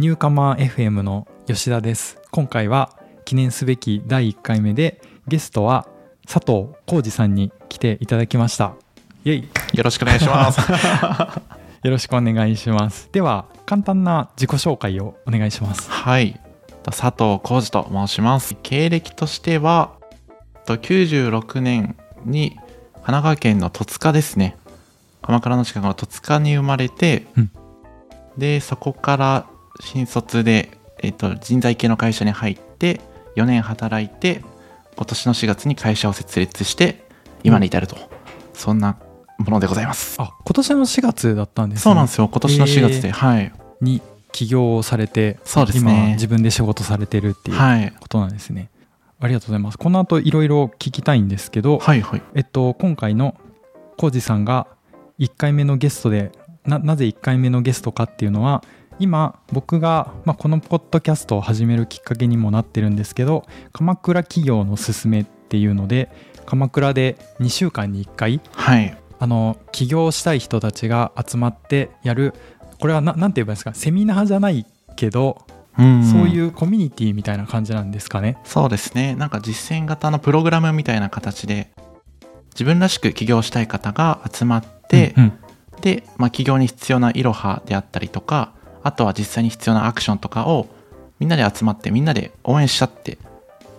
ニューカマー FM の吉田です。今回は記念すべき第1回目でゲストは佐藤浩二さんに来ていただきました。イエイ。よろしくお願いします。よろしくお願いします。では簡単な自己紹介をお願いします。はい。佐藤浩二と申します。経歴としては96年に神奈川県の戸塚ですね。鎌倉の近くの戸塚に生まれて、うん、でそこから新卒で、えーと、人材系の会社に入って4年働いて今年の4月に会社を設立して今に至ると、うん、そんなものでございます。あ今年の4月だったんですね。そうなんですよ。今年の4月で、えー、はい。に起業をされてそうですね。今自分で仕事されてるっていうことなんですね、はいありがとうございます。この後いろいろ聞きたいんですけど、はいはい、えっと、今回のコージさんが1回目のゲストでななぜ1回目のゲストかっていうのは今僕が、まあ、このポッドキャストを始めるきっかけにもなってるんですけど鎌倉企業のすすめっていうので鎌倉で2週間に1回、はい、あの起業したい人たちが集まってやるこれは何て言えばいいですかセミナーじゃないけどそういうコミュニティみたいな感じなんですかね。そうですね。なんか実践型のプログラムみたいな形で自分らしく起業したい方が集まって、うんうん、で、まあ、起業に必要ないろはであったりとかあとは実際に必要なアクションとかをみんなで集まってみんなで応援しちゃって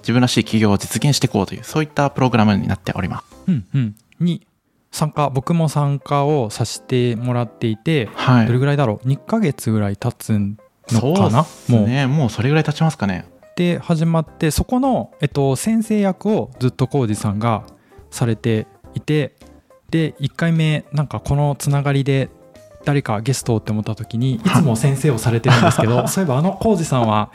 自分らしい起業を実現していこうというそういったプログラムになっております。うんうん、に参加僕も参加をさせてもらっていて、はい、どれぐらいだろう？2ヶ月ぐらい経つんのかな？もうね。もう。それぐらい経ちますかね。で始まってそこの、えっと、先生役をずっと浩二さんがされていてで1回目なんかこのつながりで誰かゲストって思った時にいつも先生をされてるんですけどそういえばあの浩二さんは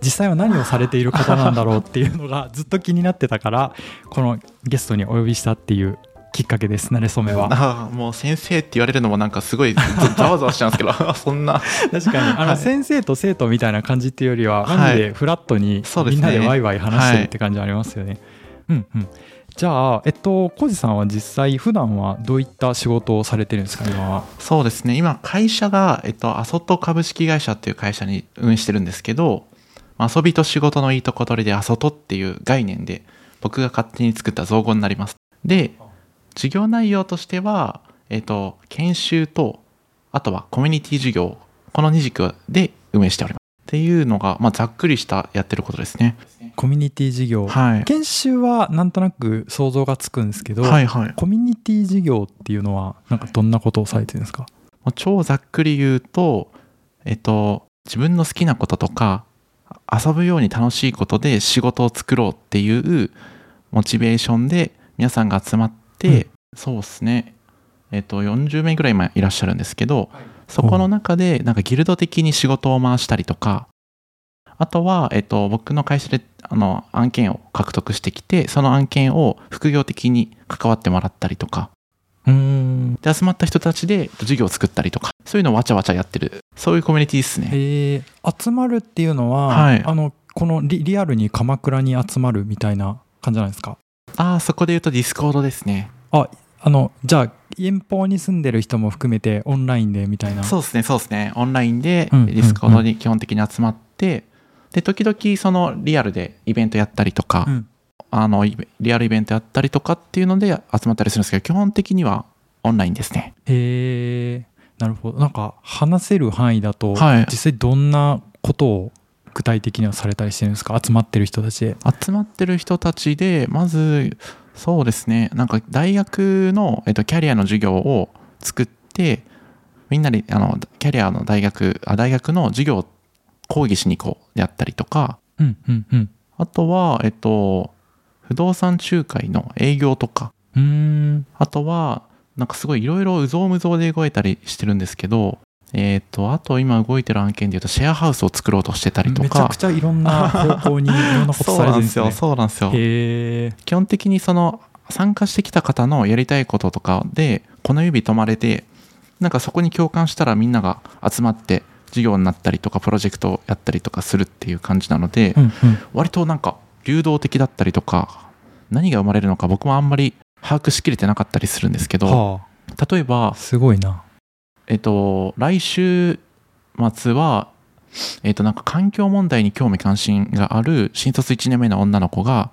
実際は何をされている方なんだろうっていうのがずっと気になってたからこのゲストにお呼びしたっていうきっかけです慣れ初めは。あもう先生って言われるのもなんかすごいざわざわしちゃうんですけど そんな。確かに。あの、先生と生徒みたいな感じっていうよりはマジでフラットにみんなでワイワイ話してるって感じありますよね、はい、うんうんじゃあ、えっと、小路さんは実際、普段はどういった仕事をされてるんですか、今は。そうですね、今、会社が、えっと、アソト株式会社っていう会社に運営してるんですけど、遊びと仕事のいいとこ取りで、アソトっていう概念で、僕が勝手に作った造語になります。で、授業内容としては、えっ、と、研修と、あとはコミュニティ授業、この2軸で運営しております。っていうのが、まあ、ざっくりしたやってることですね。コミュニティ授業、はい、研修はなんとなく想像がつくんですけど、はいはい、コミュニティ授業っていうのはなんかどんなことをされてるんですか、超ざっくり言うと、えっと、自分の好きなこととか遊ぶように楽しいことで仕事を作ろうっていうモチベーションで皆さんが集まっ、うん、そうですね。えっ、と40名ぐらい今いらっしゃるんですけど、はい、そこの中でなんかギルド的に仕事を回したりとかあとは、えっ、と、僕の会社であの案件を獲得してきてその案件を副業的に関わってもらったりとか。うん。で集まった人たちで事業を作ったりとか。そういうのをわちゃわちゃやってる。そういうコミュニティですね。へえ集まるっていうのは、はい、あのこのリリアルに鎌倉に集まるみたいな感じなんですか？ああそこで言うとディスコードですね。ああのじゃあ遠方に住んでる人も含めてオンラインでみたいな。そうですねそうですね。オンラインでディスコードに基本的に集まって、で時々そのリアルでイベントやったりとか、うん、あのリアルイベントやったりとかっていうので集まったりするんですけど基本的にはオンラインですね。へえなるほど。なんか話せる範囲だと、はい、実際どんなことを具体的にはされたりしてるんですか？集まってる人たち。で集まってる人たちでまずそうですね。なんか大学の、えっと、キャリアの授業を作ってみんなであのキャリアの大学あ大学の授業を講義しに行こうであったりとか、うんうんうん、あとは、えっと、不動産仲介の営業とか。うん。あとはなんかすごいいろいろうぞうむぞうで動いたりしてるんですけどえっ、と、あと今動いてる案件でいうと、シェアハウスを作ろうとしてたりとか。めちゃくちゃいろんな方向にいろんなこと されてるんですよ。そうなんですよ。へ基本的にその、参加してきた方のやりたいこととかで、この指止まれて、なんかそこに共感したらみんなが集まって、授業になったりとか、プロジェクトをやったりとかするっていう感じなので、うんうん、割となんか流動的だったりとか、何が生まれるのか僕もあんまり把握しきれてなかったりするんですけど、はあ、例えば、すごいな。えっと、来週末はえっ、となんか環境問題に興味関心がある新卒1年目の女の子が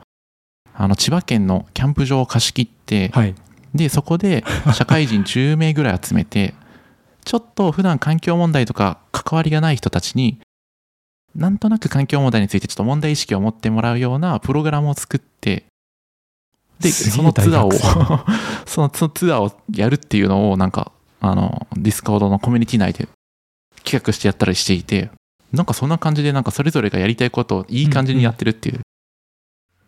あの千葉県のキャンプ場を貸し切って、はい。でそこで社会人10名ぐらい集めてちょっと普段環境問題とか関わりがない人たちになんとなく環境問題についてちょっと問題意識を持ってもらうようなプログラムを作ってでそのツアーを そのツツアーをやるっていうのをなんかあのディスコードのコミュニティ内で企画してやったりしていてなんかそんな感じでなんかそれぞれがやりたいことをいい感じにやってるっていう、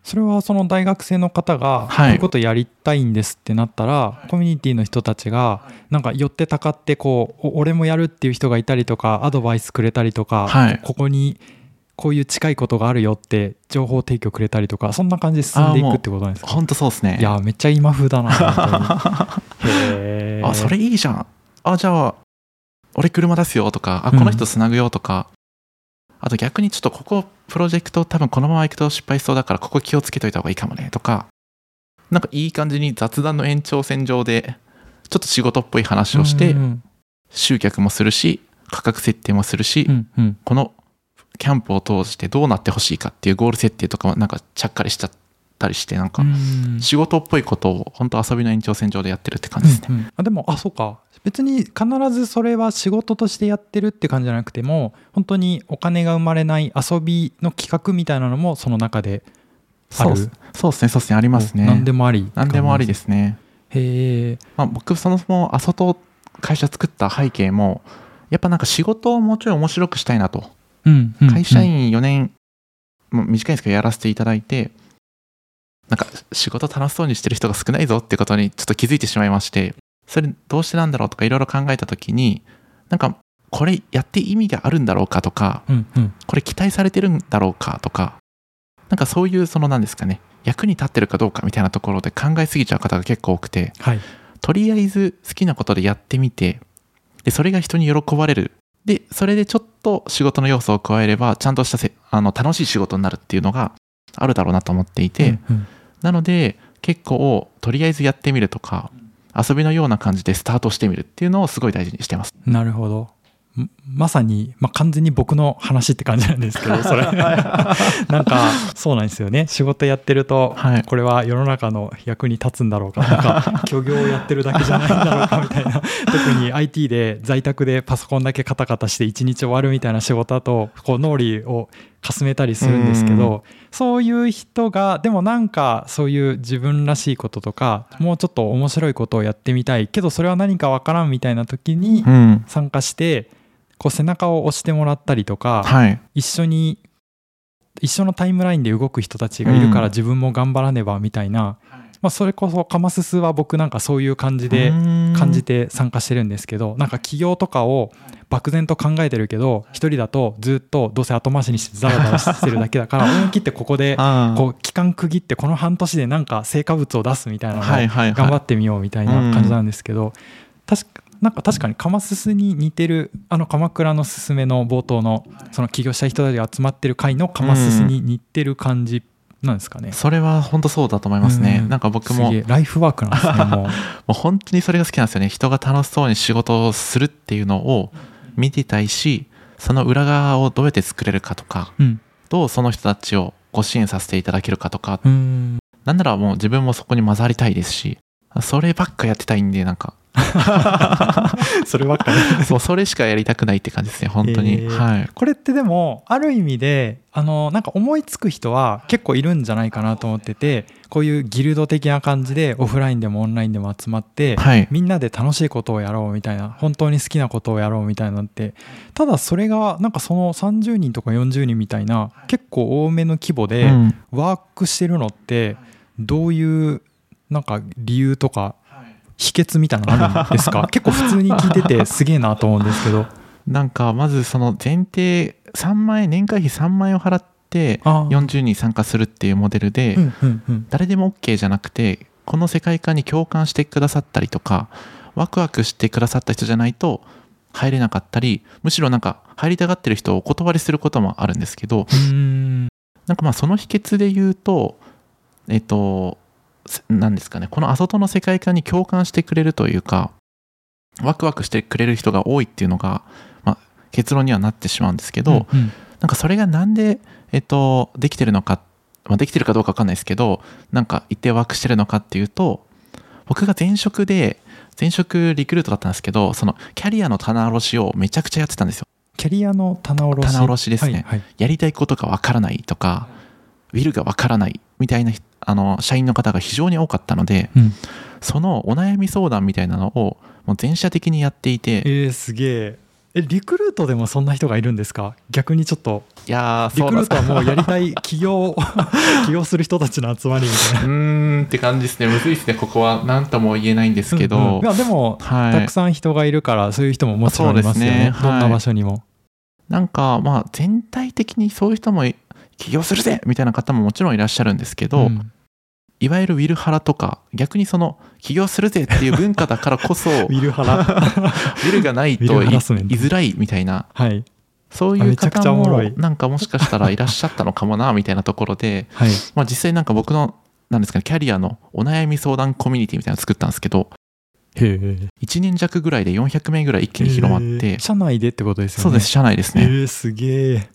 それはその大学生の方がこはい。ういうことやりたいんですってなったら、コミュニティの人たちがなんか寄ってたかってこうお俺もやるっていう人がいたりとかアドバイスくれたりとか、はい。ここにこういう近いことがあるよって情報提供くれたりとかそんな感じで進んでいくってことなんですかほんとそうですね。いやめっちゃ今風だな へー。あそれいいじゃん。あじゃあ俺車出すよとかあうん。この人つなぐよとか、あと逆にちょっとここプロジェクト多分このまま行くと失敗しそうだからここ気をつけといた方がいいかもねとか。なんかいい感じに雑談の延長線上でちょっと仕事っぽい話をしてうん。集客もするし価格設定もするし、うんうん。このキャンプを通してどうなってほしいかっていうゴール設定とかもなんかちゃっかりしちゃったりしてなんかうん。仕事っぽいことを本当遊びの延長線上でやってるって感じですね。うんうん。あでもあそうか。別に必ずそれは仕事としてやってるって感じじゃなくても本当にお金が生まれない遊びの企画みたいなのもその中である。そうです。ねそうですね。ありますね。何でもあり。何でもありですすね。へえ。まあ、僕そもそもあそと会社作った背景もやっぱなんか仕事をもうちょい面白くしたいなとうんうん。会社員4年、もう短いですけどやらせていただいてなんか仕事楽しそうにしてる人が少ないぞってことにちょっと気づいてしまいましてそれどうしてなんだろうとかいろいろ考えた時になんかこれやって意味があるんだろうかとかうんうん。これ期待されてるんだろうかとかなんかそういうその何ですかね役に立ってるかどうかみたいなところで考えすぎちゃう方が結構多くてはい。とりあえず好きなことでやってみてでそれが人に喜ばれるでそれでちょっと仕事の要素を加えればちゃんとしたせあの楽しい仕事になるっていうのがあるだろうなと思っていて、うんうん。なので結構とりあえずやってみるとか遊びのような感じでスタートしてみるっていうのをすごい大事にしてます。なるほど。んまさに、まあ、完全に僕の話って感じなんですけどそれ。なんかそうなんですよね。仕事やってると、はい。これは世の中の役に立つんだろうか。なんか 虚業をやってるだけじゃないんだろうかみたいな。特に IT で在宅でパソコンだけカタカタして一日終わるみたいな仕事だとこう脳裏をかすめたりするんですけどそういう人がでもなんかそういう自分らしいこととかもうちょっと面白いことをやってみたいけどそれは何かわからんみたいな時にうん。参加してこう背中を押してもらったりとか、はい。一緒に一緒のタイムラインで動く人たちがいるからうん。自分も頑張らねばみたいな、まあ、それこそカマススは僕なんかそういう感じで感じて参加してるんですけどなんか起業とかを漠然と考えてるけど一人だとずっとどうせ後回しにしてザラザラしてるだけだから 思い切ってここでこう期間区切ってこの半年でなんか成果物を出すみたいなのを頑張ってみようみたいな感じなんですけど、確かなんか確かにカマススに似てるあの鎌倉のすすめの冒頭のその起業した人たちが集まってる会のカマススに似てる感じなんですかね。それは本当そうだと思いますね、うん。なんか僕もライフワークなんですねもう。もう本当にそれが好きなんですよね。人が楽しそうに仕事をするっていうのを見てたいしその裏側をどうやって作れるかとかうん。どうその人たちをご支援させていただけるかとか。うーん。なんならもう自分もそこに混ざりたいですしそればっかやってたいんでなんか そればっかり。そうそれしかやりたくないって感じですね本当に、えー。はい。これってでもある意味であのなんか思いつく人は結構いるんじゃないかなと思っててこういうギルド的な感じでオフラインでもオンラインでも集まって、はい。みんなで楽しいことをやろうみたいな本当に好きなことをやろうみたいなのってただそれがなんかその30人とか40人みたいな結構多めの規模でうん。ワークしてるのってどういうなんか理由とか秘訣みたいなのあるんですか？結構普通に聞いててすげえなと思うんですけど。なんかまずその前提3万円年会費3万円を払ってあー40人参加するっていうモデルで、うんうんうん。誰でも OK じゃなくてこの世界観に共感してくださったりとかワクワクしてくださった人じゃないと入れなかったりむしろなんか入りたがってる人をお断りすることもあるんですけど。なんかまあその秘訣で言うとえっとすなんですかね。このあそとの世界観に共感してくれるというかワクワクしてくれる人が多いっていうのが、まあ、結論にはなってしまうんですけど、うんうん。なんかそれがなんで、えっと、できてるのか、まあ、できてるかどうかわかんないですけどなんか一定ワークしてるのかっていうと僕が前職で前職リクルートだったんですけどそのキャリアの棚卸しをめちゃくちゃやってたんですよ。キャリアの棚卸し。棚卸しですね。はいはい。やりたいことがわからないとかウィルがわからないみたいなあの社員の方が非常に多かったのでうん。そのお悩み相談みたいなのをもう全社的にやっていてえー、すげえ。えリクルートでもそんな人がいるんですか？逆にちょっと。いやーリクルートはもうやりたい起業 起業する人たちの集まりみたいうなーんって感じですね。むずいですね。ここは何とも言えないんですけど、うんうん。いやでも、はい。たくさん人がいるからそういう人ももちろんいますよね。ね。はい。どんな場所にも、なんかまあ全体的にそういう人も起業するぜみたいな方ももちろんいらっしゃるんですけど、んいわゆるウィルハラとか逆にその起業するぜっていう文化だからこそウ ウィルハラ。ィルがないといづらいみたいなはい。そういう方もなんかもしかしたらいらっしゃったのかもなみたいなところで、はい。まあ、実際なんか僕のなんですかねキャリアのお悩み相談コミュニティみたいなの作ったんですけどへえ。1年弱ぐらいで400名ぐらい一気に広まって、社内でってことですよね。そうです社内ですね、えー、すげえ。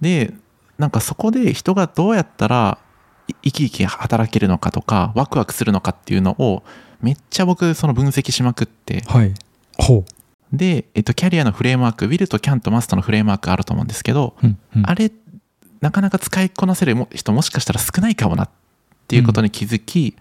でなんかそこで人がどうやったらい生き生き働けるのかとかワクワクするのかっていうのをめっちゃ僕その分析しまくって。はい。ほで、えっと、キャリアのフレームワーク will と can と must のフレームワークあると思うんですけど、う、うんうん。あれなかなか使いこなせるも人もしかしたら少ないかもなっていうことに気づき、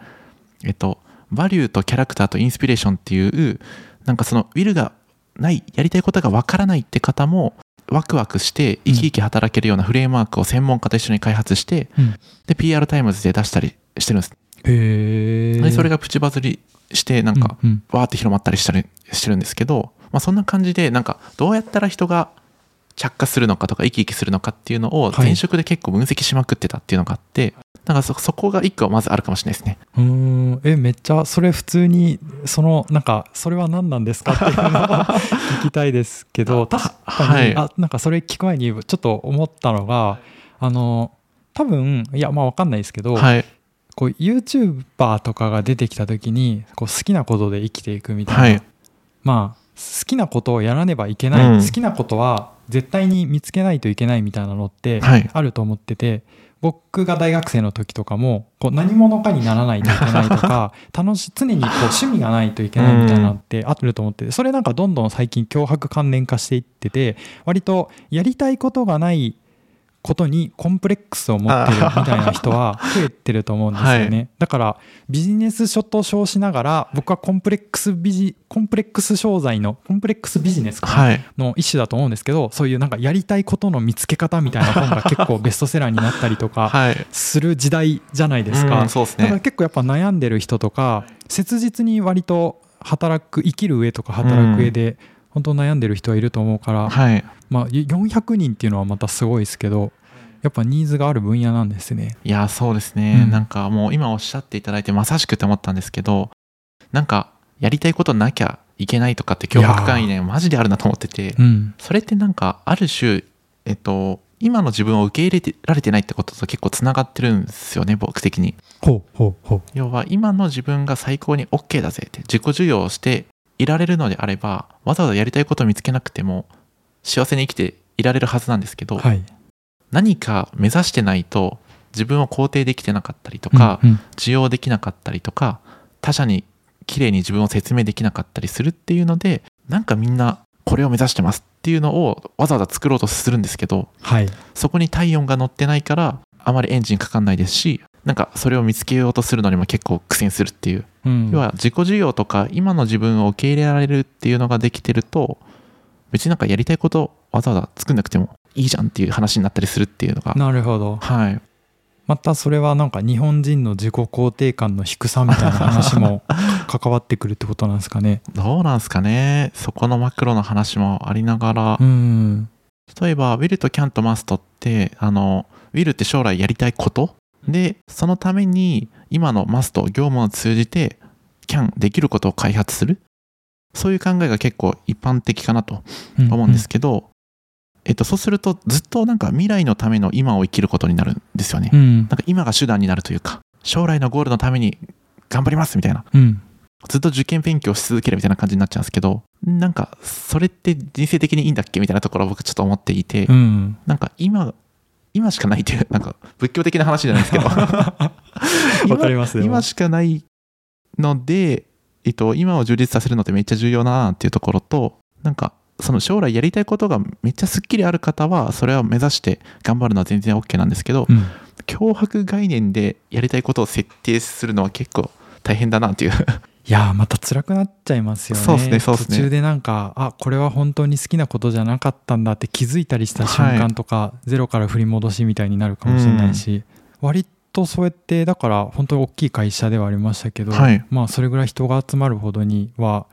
えっとバリューとキャラクターとインスピレーションっていうなんかその will がないやりたいことがわからないって方もワクワクして生き生き働けるようなフレームワークを専門家と一緒に開発して、うん。で PR タイムズで出したりしてるんです、へえでそれがプチバズりしてなんか、わーって広まったりしたりしてるんですけど、まあ、そんな感じでなんかどうやったら人が着火するのかとか生き生きするのかっていうのをはい。前職で結構分析しまくってたっていうのがあって、なんかそそこが一個はまずあるかもしれないですね。うー。んえめっちゃそれ普通にそのなんかそれは何なんですかっていうのを聞きたいですけど 確かに、はい。あなんかそれ聞く前にちょっと思ったのがあの多分いやまあわかんないですけど、はい。こう YouTuber とかが出てきた時にこう好きなことで生きていくみたいな、はい。まあ好きなことをやらねばいけない、うん。好きなことは絶対に見つけないといけないみたいなのってはい。あると思ってて、僕が大学生の時とかもこう何者かにならないといけないとか 楽し常にこう趣味がないといけないみたいなのってあると思っててそれなんかどんどん最近脅迫関連化していってて割とやりたいことがないことにコンプレックスを持ってるみたいな人は増えてると思うんですよね、だからビジネス書と称しながら僕はコンプレックスビジコンプレックス商材のコンプレックスビジネスの一種だと思うんですけどそういうなんかやりたいことの見つけ方みたいな本が結構ベストセラーになったりとかはい。する時代じゃないですか、うんそうですだからね結構やっぱ悩んでる人とか切実に割と働く生きる上とか働く上で本当悩んでる人はいると思うから、はい。まあ400人っていうのはまたすごいですけどやっぱニーズがある分野なんですね。いやそうですね、うん。なんかもう今おっしゃっていただいてまさしくって思ったんですけどなんかやりたいことなきゃいけないとかって脅迫観念マジであるなと思っててうん、それってなんかある種えっと今の自分を受け入れてられてないってことと結構つながってるんですよね僕的に。要は今の自分が最高に OK だぜって自己授与をしていられるのであればわざわざやりたいことを見つけなくても幸せに生きていられるはずなんですけど、はい何か目指してないと自分を肯定できてなかったりとか、うんうん。受容できなかったりとか他者に綺麗に自分を説明できなかったりするっていうのでなんかみんなこれを目指してますっていうのをわざわざ作ろうとするんですけどはい。そこに体温が乗ってないからあまりエンジンかかんないですしなんかそれを見つけようとするのにも結構苦戦するっていう。うん。要は自己需要とか今の自分を受け入れられるっていうのができてると別になんかやりたいことわざわざ作んなくてもいいじゃんっていう話になったりするっていうのが。なるほど。はい。またそれはなんか日本人の自己肯定感の低さみたいな話も 関わってくるってことなんですかね。どうなんすかね。そこのマクロの話もありながら、うん。例えばウィルとキャンとマストってあのウィルって将来やりたいこと？でそのために今のマスト業務を通じてキャンできることを開発する？そういう考えが結構一般的かなと思うんですけど、えっと、そうするとずっとなんか未来のための今を生きることになるんですよね、うん。なんか今が手段になるというか将来のゴールのために頑張りますみたいな。うん。ずっと受験勉強し続けるみたいな感じになっちゃうんですけどなんかそれって人生的にいいんだっけみたいなところは僕ちょっと思っていて、うん。なんか今今しかないっていうなんか仏教的な話じゃないですけど。わかりますよ。今しかないので、えっと、今を充実させるのってめっちゃ重要だなっていうところとなんかその将来やりたいことがめっちゃすっきりある方はそれを目指して頑張るのは全然 OK なんですけど、うん。脅迫概念でやりたいことを設定するのは結構大変だなっていう。いやーまた辛くなっちゃいますよね。そうっすねそうっすね。途中でなんかあこれは本当に好きなことじゃなかったんだって気づいたりした瞬間とか、ゼロから振り戻しみたいになるかもしれないし、割とそうやってだから本当に大きい会社ではありましたけど、はい。まあそれぐらい人が集まるほどには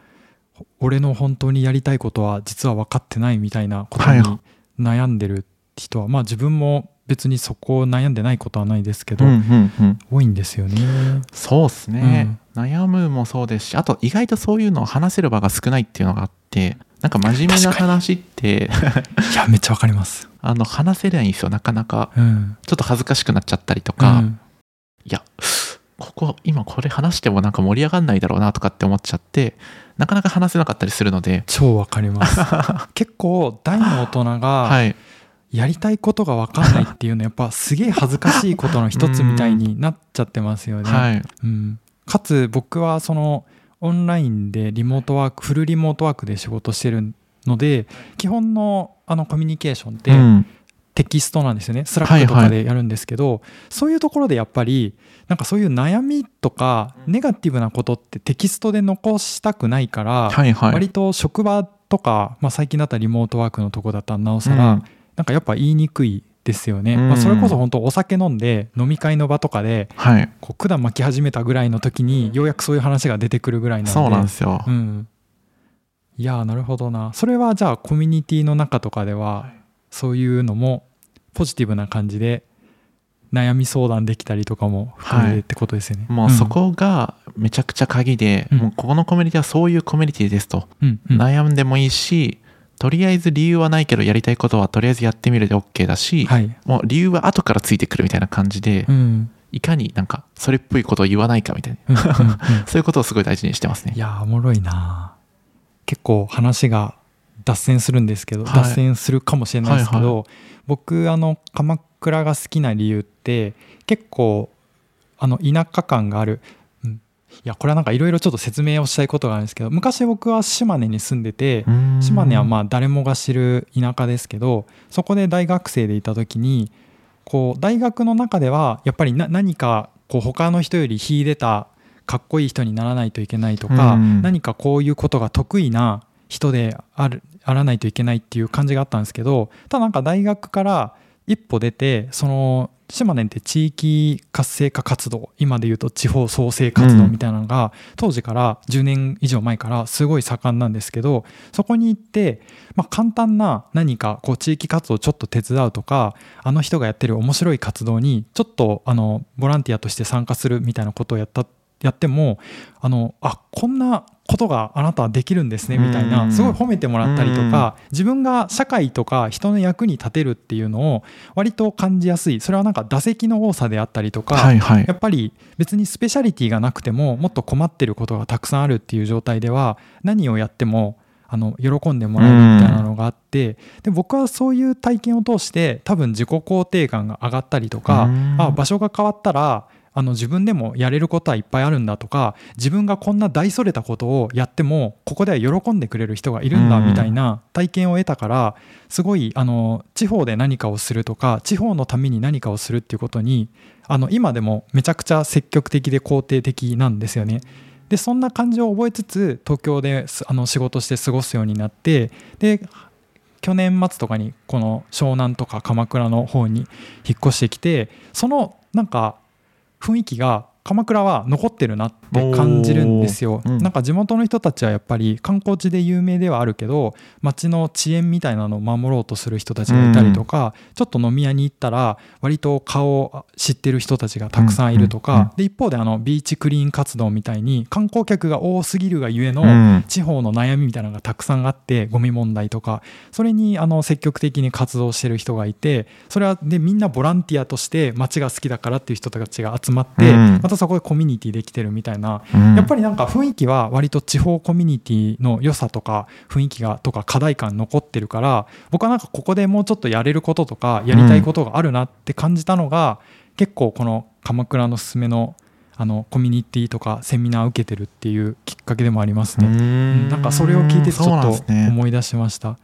俺の本当にやりたいことは実は分かってないみたいなことはいに悩んでる人は、まあ自分も別にそこを悩んでないことはないですけど、うんうんうん。多いんですよね。そうっすね、悩むもそうですしあと意外とそういうのを話せる場が少ないっていうのがあってなんか真面目な話っていやめっちゃわかります。あの話せないんですよなかなか。うん。ちょっと恥ずかしくなっちゃったりとか、うん。いやここ今これ話してもなんか盛り上がんないだろうなとかって思っちゃってなかなか話せなかったりするので。超わかります。結構大の大人がはい。やりたいことがわかんないっていうのはやっぱすげえ恥ずかしいことの一つみたいになっちゃってますよね。はい。うん、かつ僕はそのオンラインでリモートワークフルリモートワークで仕事してるので基本のあのコミュニケーションってうんテキストなんですよね。スラックとかでやるんですけど、そういうところでやっぱりなんかそういう悩みとかネガティブなことってテキストで残したくないから、はいはい。割と職場とか、まあ、最近だったらリモートワークのとこだったらなおさら、うん。なんかやっぱ言いにくいですよね、うん。まあ、それこそ本当お酒飲んで飲み会の場とかではい。こう管巻き始めたぐらいの時にようやくそういう話が出てくるぐらいなので。そうなんですよ、うん、いやーなるほどな。それはじゃあコミュニティの中とかではそういうのもポジティブな感じで悩み相談できたりとかも含めてってことですよね、もうそこがめちゃくちゃ鍵で、うん。もうここのコミュニティはそういうコミュニティですと、うんうん。悩んでもいいしとりあえず理由はないけどやりたいことはとりあえずやってみるで OK だし、はい、もう理由は後からついてくるみたいな感じで、うん。いかになんかそれっぽいことを言わないかみたいな。うんうんうん。そういうことをすごい大事にしてますね。いやーおもろいな結構話が脱線するんですけど、はい。脱線するかもしれないですけど、はい僕あの鎌倉が好きな理由って結構あの田舎感がある、うん、いやこれはなんかいろいろちょっと説明をしたいことがあるんですけど昔僕は島根に住んでて、島根はまあ誰もが知る田舎ですけどそこで大学生でいた時にこう大学の中ではやっぱりな何かこう他の人より秀でたかっこいい人にならないといけないとか、うん。何かこういうことが得意な人であるあらないといけないっていう感じがあったんですけどただなんか大学から一歩出てその島根って地域活性化活動今で言うと地方創生活動みたいなのが、当時から10年以上前からすごい盛んなんですけどそこに行って、まあ、簡単な何かこう地域活動をちょっと手伝うとかあの人がやってる面白い活動にちょっとあのボランティアとして参加するみたいなことをやったやってもあのあこんなことがあなたはできるんですねみたいうん。なすごい褒めてもらったりとか自分が社会とか人の役に立てるっていうのを割と感じやすい。それはなんか打席の多さであったりとか、はいはい。やっぱり別にスペシャリティがなくてももっと困ってることがたくさんあるっていう状態では何をやってもあの喜んでもらえるみたいなのがあってで僕はそういう体験を通して多分自己肯定感が上がったりとかうん。あ場所が変わったらあの自分でもやれることはいっぱいあるんだとか自分がこんな大それたことをやってもここでは喜んでくれる人がいるんだうんみたいな体験を得たからすごいあの地方で何かをするとか地方のために何かをするっていうことにあの今でもめちゃくちゃ積極的で肯定的なんですよね。でそんな感じを覚えつつ東京ですあの仕事して過ごすようになってで去年末とかにこの湘南とか鎌倉の方に引っ越してきてそのなんか雰囲気が鎌倉は残ってるなって感じるんですよ、うん。なんか地元の人たちはやっぱり観光地で有名ではあるけど町の遅延みたいなのを守ろうとする人たちがいたりとか、ちょっと飲み屋に行ったら割と顔を知ってる人たちがたくさんいるとか、うんうんうん。で一方であのビーチクリーン活動みたいに観光客が多すぎるがゆえの、うん。地方の悩みみたいなのがたくさんあってゴミ問題とか。それにあの積極的に活動してる人がいてそれはでみんなボランティアとして街が好きだからっていう人たちが集まって、うん。またそこでコミュニティできてるみたいななうんやっぱりなんか雰囲気は割と地方コミュニティの良さとか雰囲気がとか課題感残ってるから僕はなんかここでもうちょっとやれることとかやりたいことがあるなって感じたのが、結構この鎌倉のすすめのあのコミュニティとかセミナーを受けてるっていうきっかけでもありますね。うんなんかそれを聞いてちょっと思い出しました。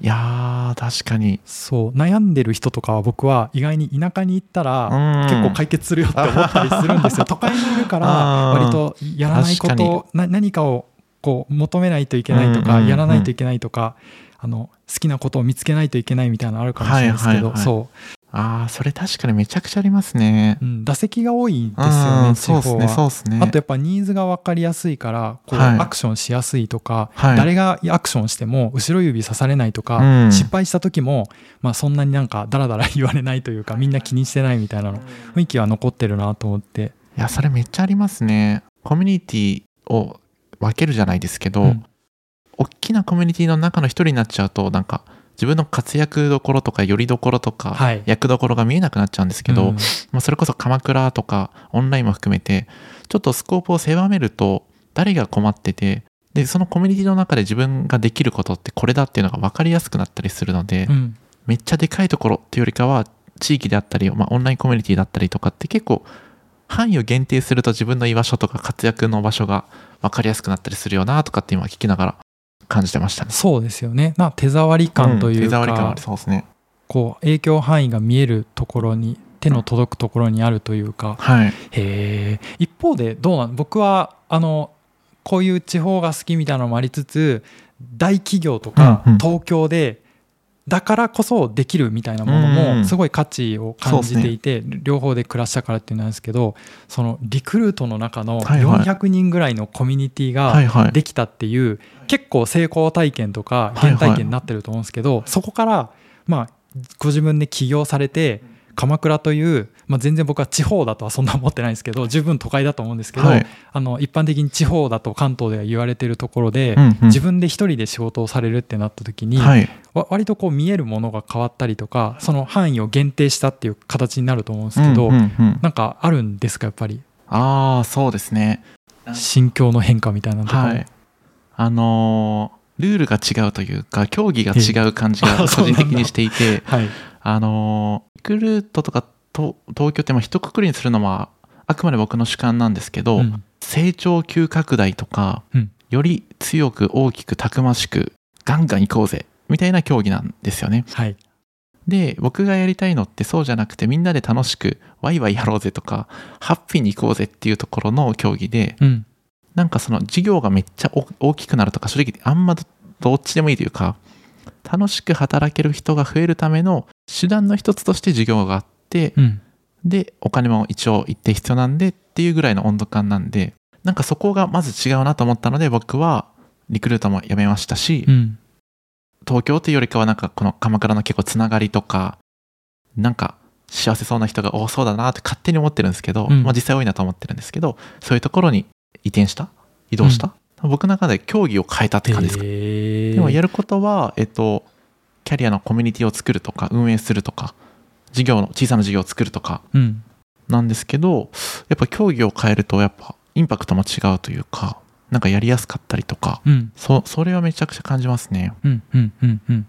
いやー確かに。そう悩んでる人とかは僕は意外に田舎に行ったら結結構解決するよって思ったりするんですよ。都会にいるから割とやらないことな何かをこう求めないといけないとかやらないといけないとかあの好きなことを見つけないといけないみたいなのあるかもしれないですけどそああそれ確かにめちゃくちゃありますね。う、うん、打席が多いんですようんねそうですねそうは。ですね。あとやっぱニーズが分かりやすいからこうはい。アクションしやすいとか、はい。誰がアクションしても後ろ指さされないとか、うん。失敗した時も、まあ、そんなになんかダラダラ言われないというかみんな気にしてないみたいなの雰囲気は残ってるなと思って、いやそれめっちゃありますね。コミュニティを分けるじゃないですけど、うん。大きなコミュニティの中の一人になっちゃうとなんか自分の活躍どころとかよりどころとか、はい。役どころが見えなくなっちゃうんですけど、うん。まあ、それこそ鎌倉とかオンラインも含めてちょっとスコープを狭めると誰が困っててでそのコミュニティの中で自分ができることってこれだっていうのが分かりやすくなったりするので、うん。めっちゃでかいところっていうよりかは地域であったり、まあ、オンラインコミュニティだったりとかって結構範囲を限定すると自分の居場所とか活躍の場所が分かりやすくなったりするよなとかって今聞きながら感じてましたね。そうですよね、まあ、手触り感というん手触り感そうですね。こう影響範囲が見えるところに手の届くところにあるというかはい。へえ一方でどうなん僕はあのこういう地方が好きみたいなのもありつつ大企業とか東京でだからこそできるみたいなものもすごい価値を感じていて、両方で暮らしたからっていうんですけどそのリクルートの中のはいはい。400人ぐらいのコミュニティが。できたっていう結構成功体験とか原体験になってると思うんですけど、そこからまあご自分で起業されて鎌倉という、まあ、全然僕は地方だとはそんな思ってないんですけど十分都会だと思うんですけど、はい。あの一般的に地方だと関東では言われてるところで、うんうん。自分で一人で仕事をされるってなった時に、はい。わ割とこう見えるものが変わったりとかその範囲を限定したっていう形になると思うんですけど、うんうんうん。なんかあるんですかやっぱり？ああ、そうですね。心境の変化みたいなとかも？はい。あのールールが違うというか、競技が違う感じが 個人的にしていて、はいあのーリクルートとかと東京ってまあ一括りにするのはあくまで僕の主観なんですけど、うん。成長急拡大とか、うん。より強く大きくたくましくガンガン行こうぜみたいな競技なんですよね。はい。で僕がやりたいのってそうじゃなくてみんなで楽しくワイワイやろうぜとかハッピーに行こうぜっていうところの競技でうん。なんかその事業がめっちゃ大大きくなるとか正直あんまどどっちでもいいというか楽しく働ける人が増えるための手段の一つとして事業があってうん。でお金も一応一定必要なんでっていうぐらいの温度感なんでなんかそこがまず違うなと思ったので僕はリクルートも辞めましたし、うん。東京っていうよりかはなんかこの鎌倉の結構つながりとかなんか幸せそうな人が多そうだなって勝手に思ってるんですけど、うん。まあ、実際多いなと思ってるんですけどそういうところに移転した？移動した、僕の中で競技を変えたって感じですか、へー。でもやることはえっとキャリアのコミュニティを作るとか運営するとか事業の小さな事業を作るとかうん。なんですけどやっぱ競技を変えるとやっぱインパクトも違うというかなんかやりやすかったりとかうん。そそれはめちゃくちゃ感じますね。うんうんうんうん。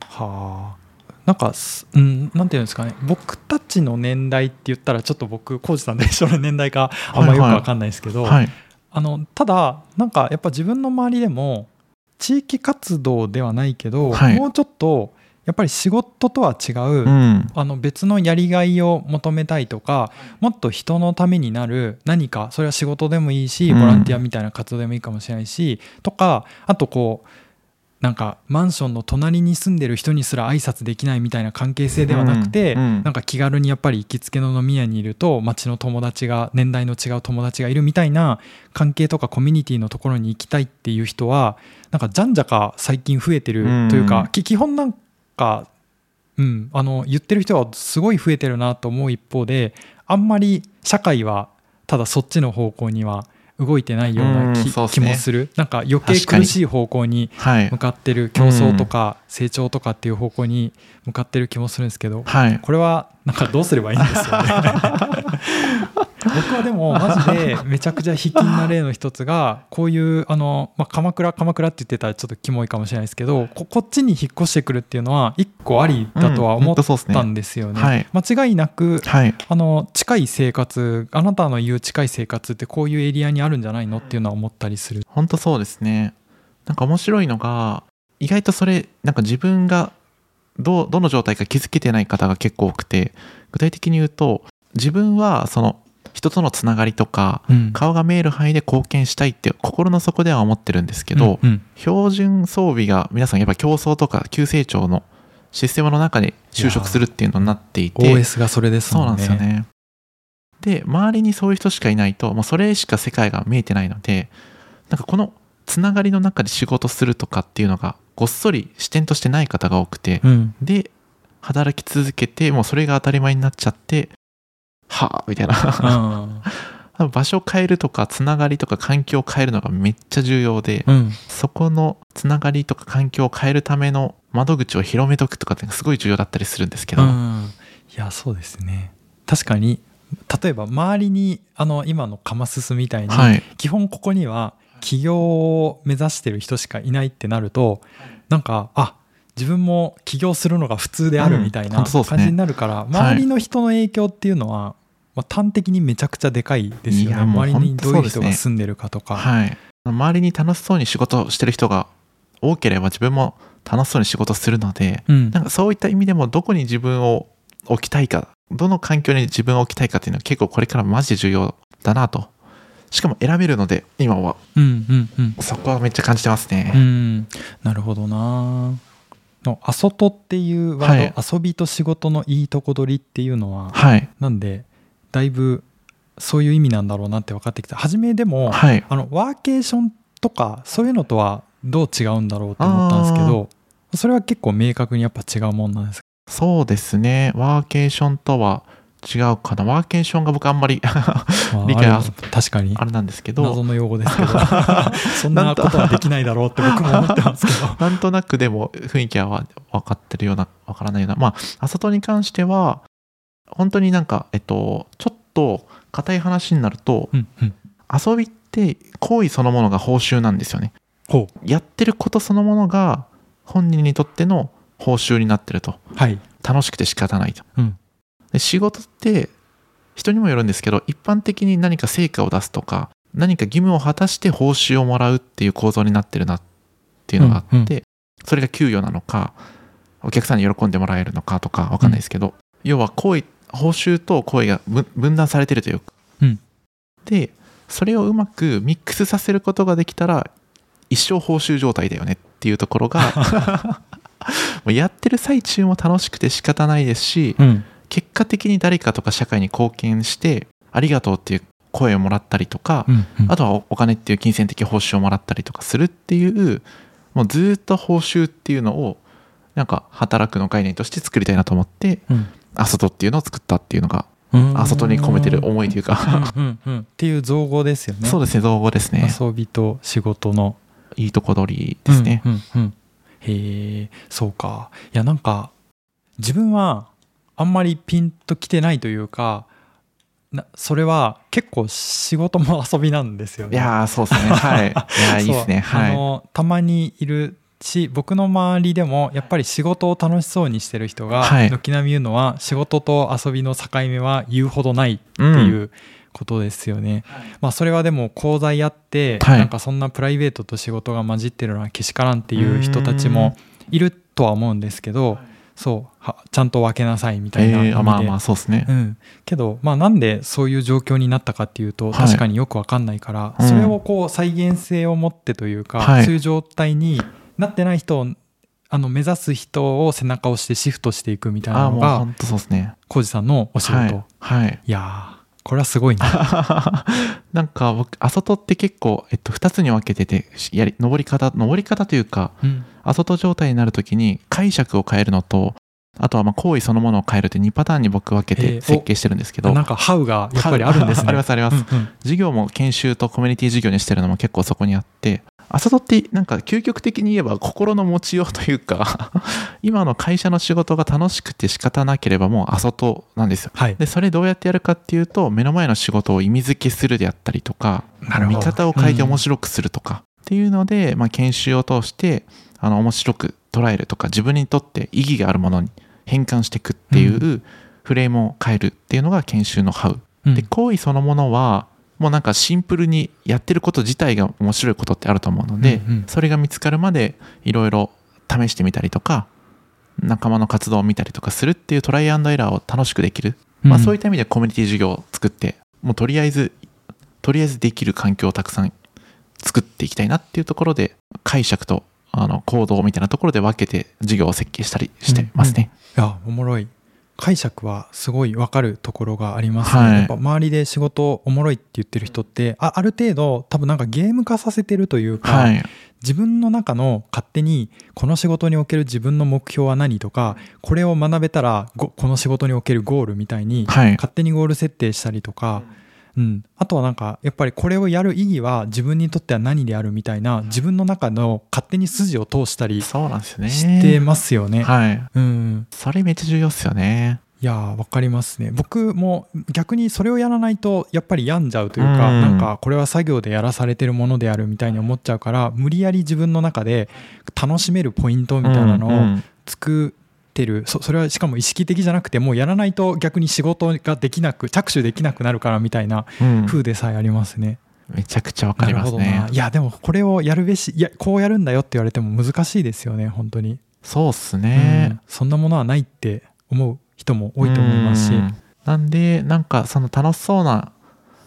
はあ。なんかすうんなんていうんですかね。僕たちの年代って言ったらちょっと僕浩二さんと一緒の年代かあんまよくわかんないですけど、はいあのただなんかやっぱ自分の周りでも地域活動ではないけど、はい。もうちょっとやっぱり仕事とは違う、うん。あの別のやりがいを求めたいとかもっと人のためになる何かそれは仕事でもいいしうん。ボランティアみたいな活動でもいいかもしれないし、とかあとこうなんかマンションの隣に住んでる人にすら挨拶できないみたいな関係性ではなくて、うんうんなんか気軽にやっぱり行きつけの飲み屋にいると町の友達が年代の違う友達がいるみたいな関係とかコミュニティのところに行きたいっていう人はなんかじゃんじゃか最近増えてるというか、うんき基本なんか、うん、あの言ってる人はすごい増えてるなと思う一方であんまり社会はただそっちの方向には動いてないような気,、もする。なんか余計苦しい方向にはい向かってる競争とか成長とかっていう方向に向かってる気もするんですけど、はい。これはなんかどうすればいいんですよね。僕はでもマジでめちゃくちゃ卑近な例の一つがこういうあの、まあ、鎌倉鎌倉って言ってたらちょっとキモいかもしれないですけどここっちに引っ越してくるっていうのは一個ありだとは思ったんですよね。はい。間違いなくはい。あの近い生活あなたの言う近い生活ってこういうエリアにあるんじゃないのっていうのは思ったりする。本当そうですね。なんか面白いのが意外とそれなんか自分がどうどの状態か気づけてない方が結構多くて具体的に言うと自分はその人とのつながりとかうん顔が見える範囲で貢献したいって心の底では思ってるんですけど、うんうん標準装備が皆さんやっぱ競争とか急成長のシステムの中に就職するっていうのになっていて OS がそれですそうなんもんね。ですよね。で周りにそういう人しかいないともうそれしか世界が見えてないのでなんかこのつながりの中で仕事するとかっていうのがごっそり視点としてない方が多くて、うん。で働き続けてもうそれが当たり前になっちゃってはあみたいな。うん。場所を変えるとかつながりとか環境を変えるのがめっちゃ重要で、うん。そこのつながりとか環境を変えるための窓口を広めとくとかってすごい重要だったりするんですけど、うん。いやそうですね。確かに例えば周りにあの今のカマススみたいに、はい。基本ここには起業を目指してる人しかいないってなるとなんかあ自分も起業するのが普通であるみたいうんな感じになるから、周りの人の影響っていうのは、まあ、端的にめちゃくちゃでかいですよね。周りにどういう人が住んでるかとか、はい、周りに楽しそうに仕事をしてる人が多ければ自分も楽しそうに仕事するのでうん。なんかそういった意味でもどこに自分を置きたいかどの環境に自分を置きたいかっていうのは結構これからマジで重要だなとしかも選べるので今は。うんうんうん。そこはめっちゃ感じてますね、うん、なるほどな。のあそとっていうワード、はい。遊びと仕事のいいとこ取りっていうのは、はい。なんでだいぶそういう意味なんだろうなって分かってきた。初めでも、はい。あのワーケーションとかそういうのとはどう違うんだろうって思ったんですけどそれは結構明確にやっぱ違うもんなんですか？そうですね。ワーケーションとは違うかな。ワーケーションが僕あんまり 理解は確かに。あれなんですけど。謎の用語ですけど。そんなことはできないだろうって僕も思ってますけど。なんとなくでも雰囲気は分かってるような分からないような。まああさとに関しては本当になんかえっとちょっと硬い話になるとうんうん。遊びって行為そのものが報酬なんですよね。ほやってることそのものが本人にとっての報酬になってると。うはい。楽しくて仕方ないと。うんで仕事って人にもよるんですけど一般的に何か成果を出すとか何か義務を果たして報酬をもらうっていう構造になってるなっていうのがあって、うんうん。それが給与なのかお客さんに喜んでもらえるのかとかわかんないですけど、要は行為報酬と行為が分分断されてるというか、うん。でそれをうまくミックスさせることができたら一生報酬状態だよねっていうところが やってる最中も楽しくて仕方ないですし、うん結果的に誰かとか社会に貢献してありがとうっていう声をもらったりとか、うんうん。あとはおお金っていう金銭的報酬をもらったりとかするっていうもうずっと報酬っていうのをなんか働くの概念として作りたいなと思ってうん。あそとっていうのを作ったっていうのがうん。あそとに込めてる思いというか。うんうんうん。っていう造語ですよね。そうですね造語ですね。遊びと仕事のいいとこ取りですね、うんうんうん。へえそうか。いやなんか自分はあんまりピンときてないというかなそれは結構仕事も遊びなんですよね。いやーそうですね。はい。いやー いいですね。はい。あのたまにいるし僕の周りでもやっぱり仕事を楽しそうにしてる人がはい。軒並み言うのは仕事と遊びの境目は言うほどないってうん。いうことですよね。まあそれはでも講座やって、はい。なんかそんなプライベートと仕事が混じってるのはけしからんっていう人たちもいるとは思うんですけどそうはちゃんと分けなさいみたいなえー、まあまあそうですね、うん、けど、まあ、なんでそういう状況になったかっていうとはい。確かによく分かんないから、うん。それをこう再現性を持ってというか、はい。そういう状態になってない人をあの目指す人を背中を押してシフトしていくみたいあなのがね。浩二さんのお仕事、、はい。い、はい、やーこれはすごいな なんか僕あそとって結構、えっと、2つに分けててやり登り方登り方というかうん。あそと状態になるときに解釈を変えるのとあとはまあ行為そのものを変えるって2パターンに僕分けて設計してるんですけど。なんかハウがやっぱりあるんですね。ありますあります、うんうん。授業も研修とコミュニティ授業にしてるのも結構そこにあってあさとってなんか究極的に言えば心の持ちようというか 今の会社の仕事が楽しくて仕方なければもうあさとなんですよ。はい。でそれどうやってやるかっていうと目の前の仕事を意味付けするであったりとか見方を変えて面白くするとか、っていうので、まあ、研修を通してあの面白く捉えるとか自分にとって意義があるものに変換していくっていうフレームを変えるっていうのが研修のハウ、うん。で行為そのものはもうなんかシンプルにやってること自体が面白いことってあると思うので、うんうん。それが見つかるまでいろいろ試してみたりとか仲間の活動を見たりとかするっていうトライアンドエラーを楽しくできる、まあ、そういった意味でコミュニティ授業を作ってもうとりあえずとりあえずできる環境をたくさん作っていきたいなっていうところで解釈とあの行動みたいなところで分けて授業を設計したりしてますね。いやおもろい解釈はすごい分かるところがありますね、はい。やっぱ周りで仕事おもろいって言ってる人ってあある程度多分なんかゲーム化させてるというか、はい、自分の中の勝手にこの仕事における自分の目標は何とかこれを学べたらごこの仕事におけるゴールみたいにはい、勝手にゴール設定したりとか、うん、あとはなんかやっぱりこれをやる意義は自分にとっては何であるみたいな自分の中の勝手に筋を通したりそうなんですよね。してますよね。はい。うん、それめっちゃ重要っすよね。いやーわかりますね僕も逆にそれをやらないとやっぱり病んじゃうというか、うんなんかこれは作業でやらされてるものであるみたいに思っちゃうから無理やり自分の中で楽しめるポイントみたいなのをうんうん作ってる、そそれはしかも意識的じゃなくてもうやらないと逆に仕事ができなく着手できなくなるからみたいなうん。風でさえありますね。めちゃくちゃわかりますね。いやでもこれをやるべしいやこうやるんだよって言われても難しいですよね本当に、そうっすうねん。そんなものはないって思う人も多いと思いますし。うん。なんでなんかその楽しそうな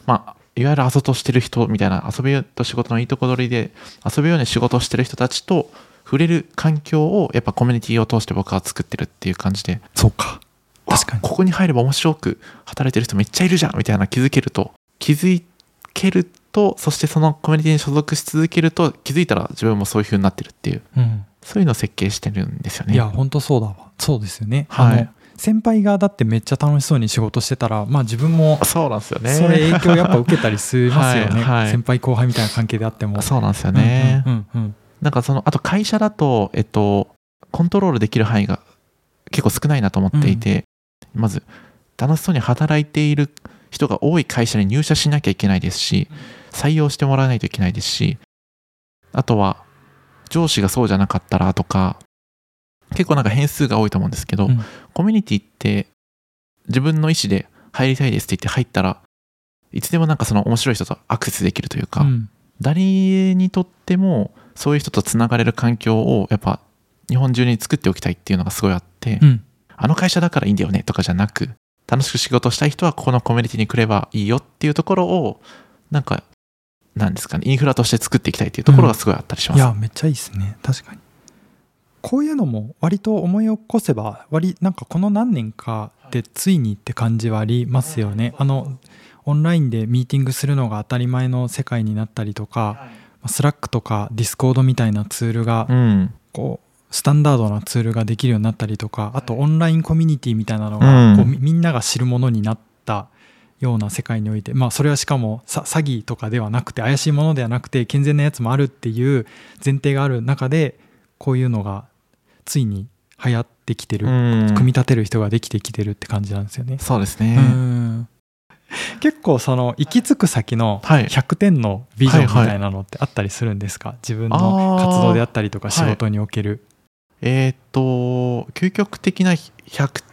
まあいわゆる遊としてる人みたいな遊びと仕事のいいとこ取りで遊ぶように仕事をしてる人たちと触れる環境をやっぱコミュニティを通して僕は作ってるっていう感じで。そうか。確かに。わここに入れば面白く働いてる人めっちゃいるじゃんみたいな気づけると気づけるとそしてそのコミュニティに所属し続けると気づいたら自分もそういう風になってるっていううん。そういうのを設計してるんですよね。いや本当そうだわ。そうですよね、はい。あの先輩がだってめっちゃ楽しそうに仕事してたらまあ自分もそうなんですよね。それ影響やっぱ受けたりしますよね、はいはい。先輩後輩みたいな関係であっても。そうなんですよね、うんうんうんうんなんかそのあと会社だとえっとコントロールできる範囲が結構少ないなと思っていて、まず楽しそうに働いている人が多い会社に入社しなきゃいけないですし採用してもらわないといけないですしあとは上司がそうじゃなかったらとか結構なんか変数が多いと思うんですけど、うん。コミュニティって自分の意思で入りたいですって言って入ったらいつでもなんかその面白い人とアクセスできるというか、うん。誰にとってもそういう人とつながれる環境をやっぱ日本中に作っておきたいっていうのがすごいあって、うん。あの会社だからいいんだよねとかじゃなく楽しく仕事したい人はここのコミュニティに来ればいいよっていうところをなんかなんですかねインフラとして作っていきたいっていうところがすごいあったりします、いやめっちゃいいですね。確かに。こういうのも割と思い起こせば割なんかこの何年かでついにって感じはありますよね。あのオンラインでミーティングするのが当たり前の世界になったりとかスラックとかディスコードみたいなツールがうん。こうスタンダードなツールができるようになったりとかあとオンラインコミュニティみたいなのうん。がこうみみんなが知るものになったような世界においてまあそれはしかもさ詐欺とかではなくて怪しいものではなくて健全なやつもあるっていう前提がある中でこういうのがついに流行ってきてる、うん。組み立てる人ができてきてるって感じなんですよね。そうですね、うん 結構その行き着く先のはい。100点のビジョンみたいなのってあったりするんですか、自分の活動であったりとか仕事における、えーっと究極的な100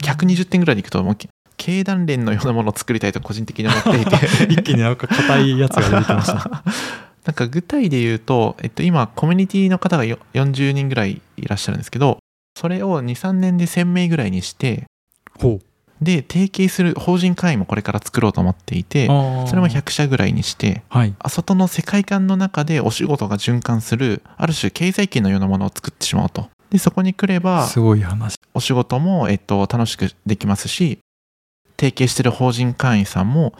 120点ぐらいでいくともう経団連のようなものを作りたいと個人的に思っていて。一気になんか硬いやつが出てきました。なんか具体で言うと、えっと、今コミュニティの方がよ40人ぐらいいらっしゃるんですけどそれを23年で1000名ぐらいにしてほで提携する法人会員もこれから作ろうと思っていてうそれも100社ぐらいにしてはい。あ外の世界観の中でお仕事が循環するある種経済圏のようなものを作ってしまおうと。でそこに来ればすごい話。お仕事も、えっと、楽しくできますし提携してる法人会員さんも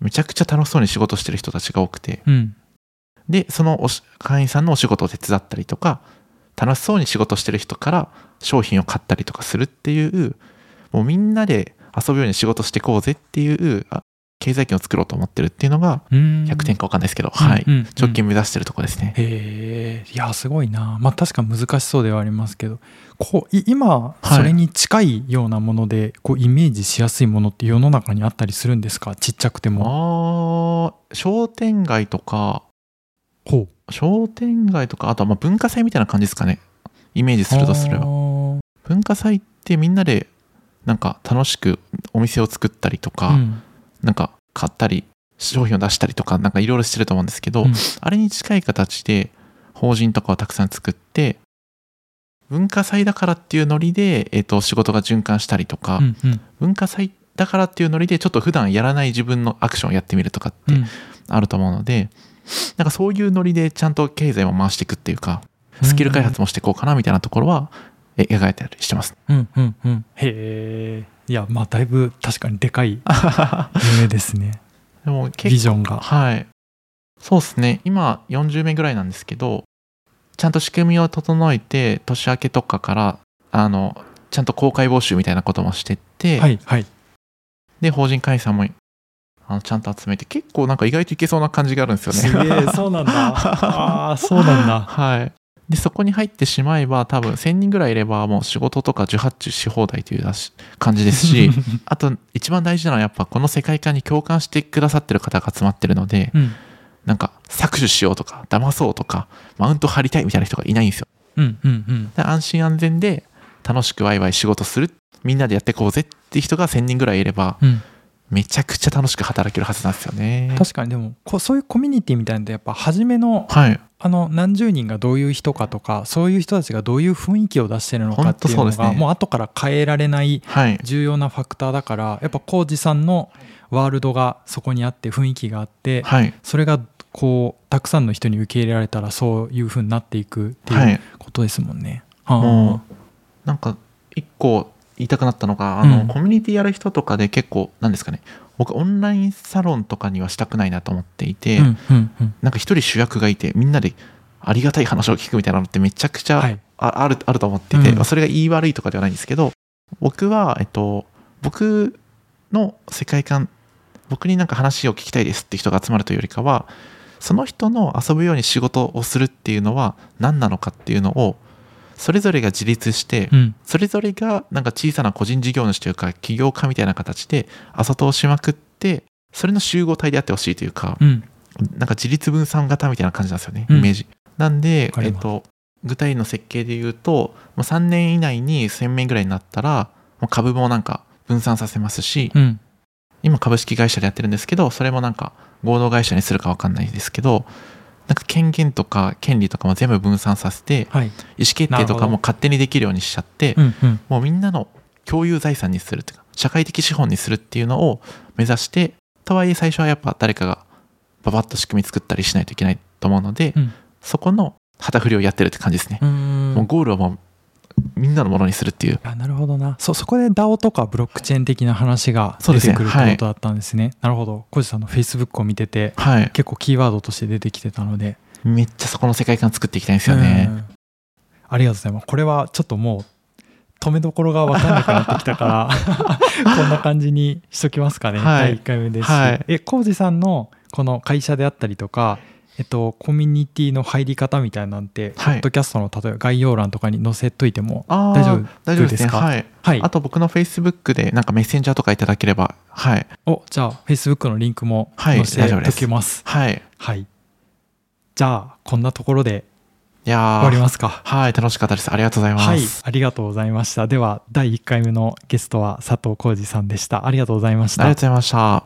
めちゃくちゃ楽しそうに仕事してる人たちが多くて。うん。でそのおし会員さんのお仕事を手伝ったりとか楽しそうに仕事してる人から商品を買ったりとかするっていうもうみんなで遊ぶように仕事していこうぜっていうあ経済圏を作ろうと思ってるっていうのが100 100点か分かんないですけど、はい、うんうん直近目指してるとこですね。へえいやすごいな。まあ確か難しそうではありますけどこうい今はい。それに近いようなもので、こうイメージしやすいものって世の中にあったりするんですか？ちっちゃくても。あー商店街とかほう。商店街とかあとはまあ文化祭みたいな感じですかね。イメージするとすれば。ば文化祭ってみんなでなんか楽しくお店を作ったりとか、うん。なんか買ったり商品を出したりとかなんかいろいろしてると思うんですけど、うん。あれに近い形で法人とかをたくさん作って文化祭だからっていうノリで、えっと仕事が循環したりとか、うんうん。文化祭だからっていうノリでちょっと普段やらない自分のアクションをやってみるとかってうん。あると思うので、なんかそういうノリでちゃんと経済も回していくっていうかスキル開発もしていこうかなみたいなところはえ描いたりしてます。うんうんうん。へえ。いやまあだいぶ確かにでかい。夢ですね。でもビ結構ジョンが。はい。そうですね。今40名ぐらいなんですけどちゃんと仕組みを整えて年明けとかからあのちゃんと公開募集みたいなこともしてって、はいはい。で法人解散もあのちゃんと集めて結構なんか意外といけそうな感じがあるんですよね。すげえそうなんだ。ああそうなんだ。はい。で、そこに入ってしまえば、多分1000人ぐらいいれば、もう仕事とか受発注し放題という感じですし、あと一番大事なのはやっぱこの世界観に共感してくださってる方が集まってるので、うん。なんか搾取しようとか、騙そうとか、マウント張りたいみたいな人がいないんですよ。うんうんうん。で安心安全で楽しくワイワイ仕事する、みんなでやっていこうぜっていう人が1000人ぐらいいれば、うんめちゃくちゃ楽しく働けるはずなんですよね。確かにでもこうそういうコミュニティみたいなのってやっぱ初めのはい。あの何十人がどういう人かとかそういう人たちがどういう雰囲気を出してるのかっていうのほんとそうですねがもう後から変えられないはい。重要なファクターだからやっぱ浩二さんのワールドがそこにあって雰囲気があってはい。それがこうたくさんの人に受け入れられたらそういう風になっていくってはいいうことですもんね。はあもうなんか一個言いたくなったのがあの、うん。コミュニティやる人とかで結構なんですかね。僕オンラインサロンとかにはしたくないなと思っていて、うんうんうん。なんか一人主役がいてみんなでありがたい話を聞くみたいなのってめちゃくちゃあ,、はい。あるあると思ってて、うん。まあそれが言い悪いとかではないんですけど僕は、えっと、僕の世界観僕になんか話を聞きたいですって人が集まるというよりかはその人の遊ぶように仕事をするっていうのは何なのかっていうのをそれぞれが自立して、うん。それぞれがなんか小さな個人事業主というか起業家みたいな形で朝通しまくってそれの集合体であってほしいというか、うん。なんか自立分散型みたいな感じなんですよね、うん。イメージ。なんでえっと、具体の設計で言うと、もう3年以内に1000名ぐらいになったら、もう株もなんか分散させますし、うん。今株式会社でやってるんですけど、それもなんか合同会社にするか分かんないですけど、なんか権限とか権利とかも全部分散させて、はい。意思決定とかも勝手にできるようにしちゃって、うんうん。もうみんなの共有財産にするというか社会的資本にするっていうのを目指してとはいえ最初はやっぱ誰かがババッと仕組み作ったりしないといけないと思うので、うん。そこの旗振りをやってるって感じですね、もうゴールをもうみんなのものにするっていう。あなるほどな。そそこで DAO とかブロックチェーン的な話がそうですね。出てくるってことだったんですね。なるほど。小路さんの Facebook を見ててはい。結構キーワードとして出てきてたので。めっちゃそこの世界観作っていきたいんですよね、うん。ありがとうございます。これはちょっともう止めどころが分かんなくなってきたから こんな感じにしときますかね、はい。第1回目です。し、はい。え浩二さんのこの会社であったりとかえっと、コミュニティの入り方みたいなんて、はい。ポッドキャストの例えば概要欄とかに載せといても大丈夫ですか？ねはい。はい。あと僕の Facebook でなんかメッセンジャーとかいただければはい。おじゃあ Facebook のリンクもはい載せておきます。はい。はい。じゃあこんなところでいやー。終わりますか？はい楽しかったです。ありがとうございます、はい。ありがとうございました。では第1回目のゲストは佐藤浩二さんでした。ありがとうございました。ありがとうございました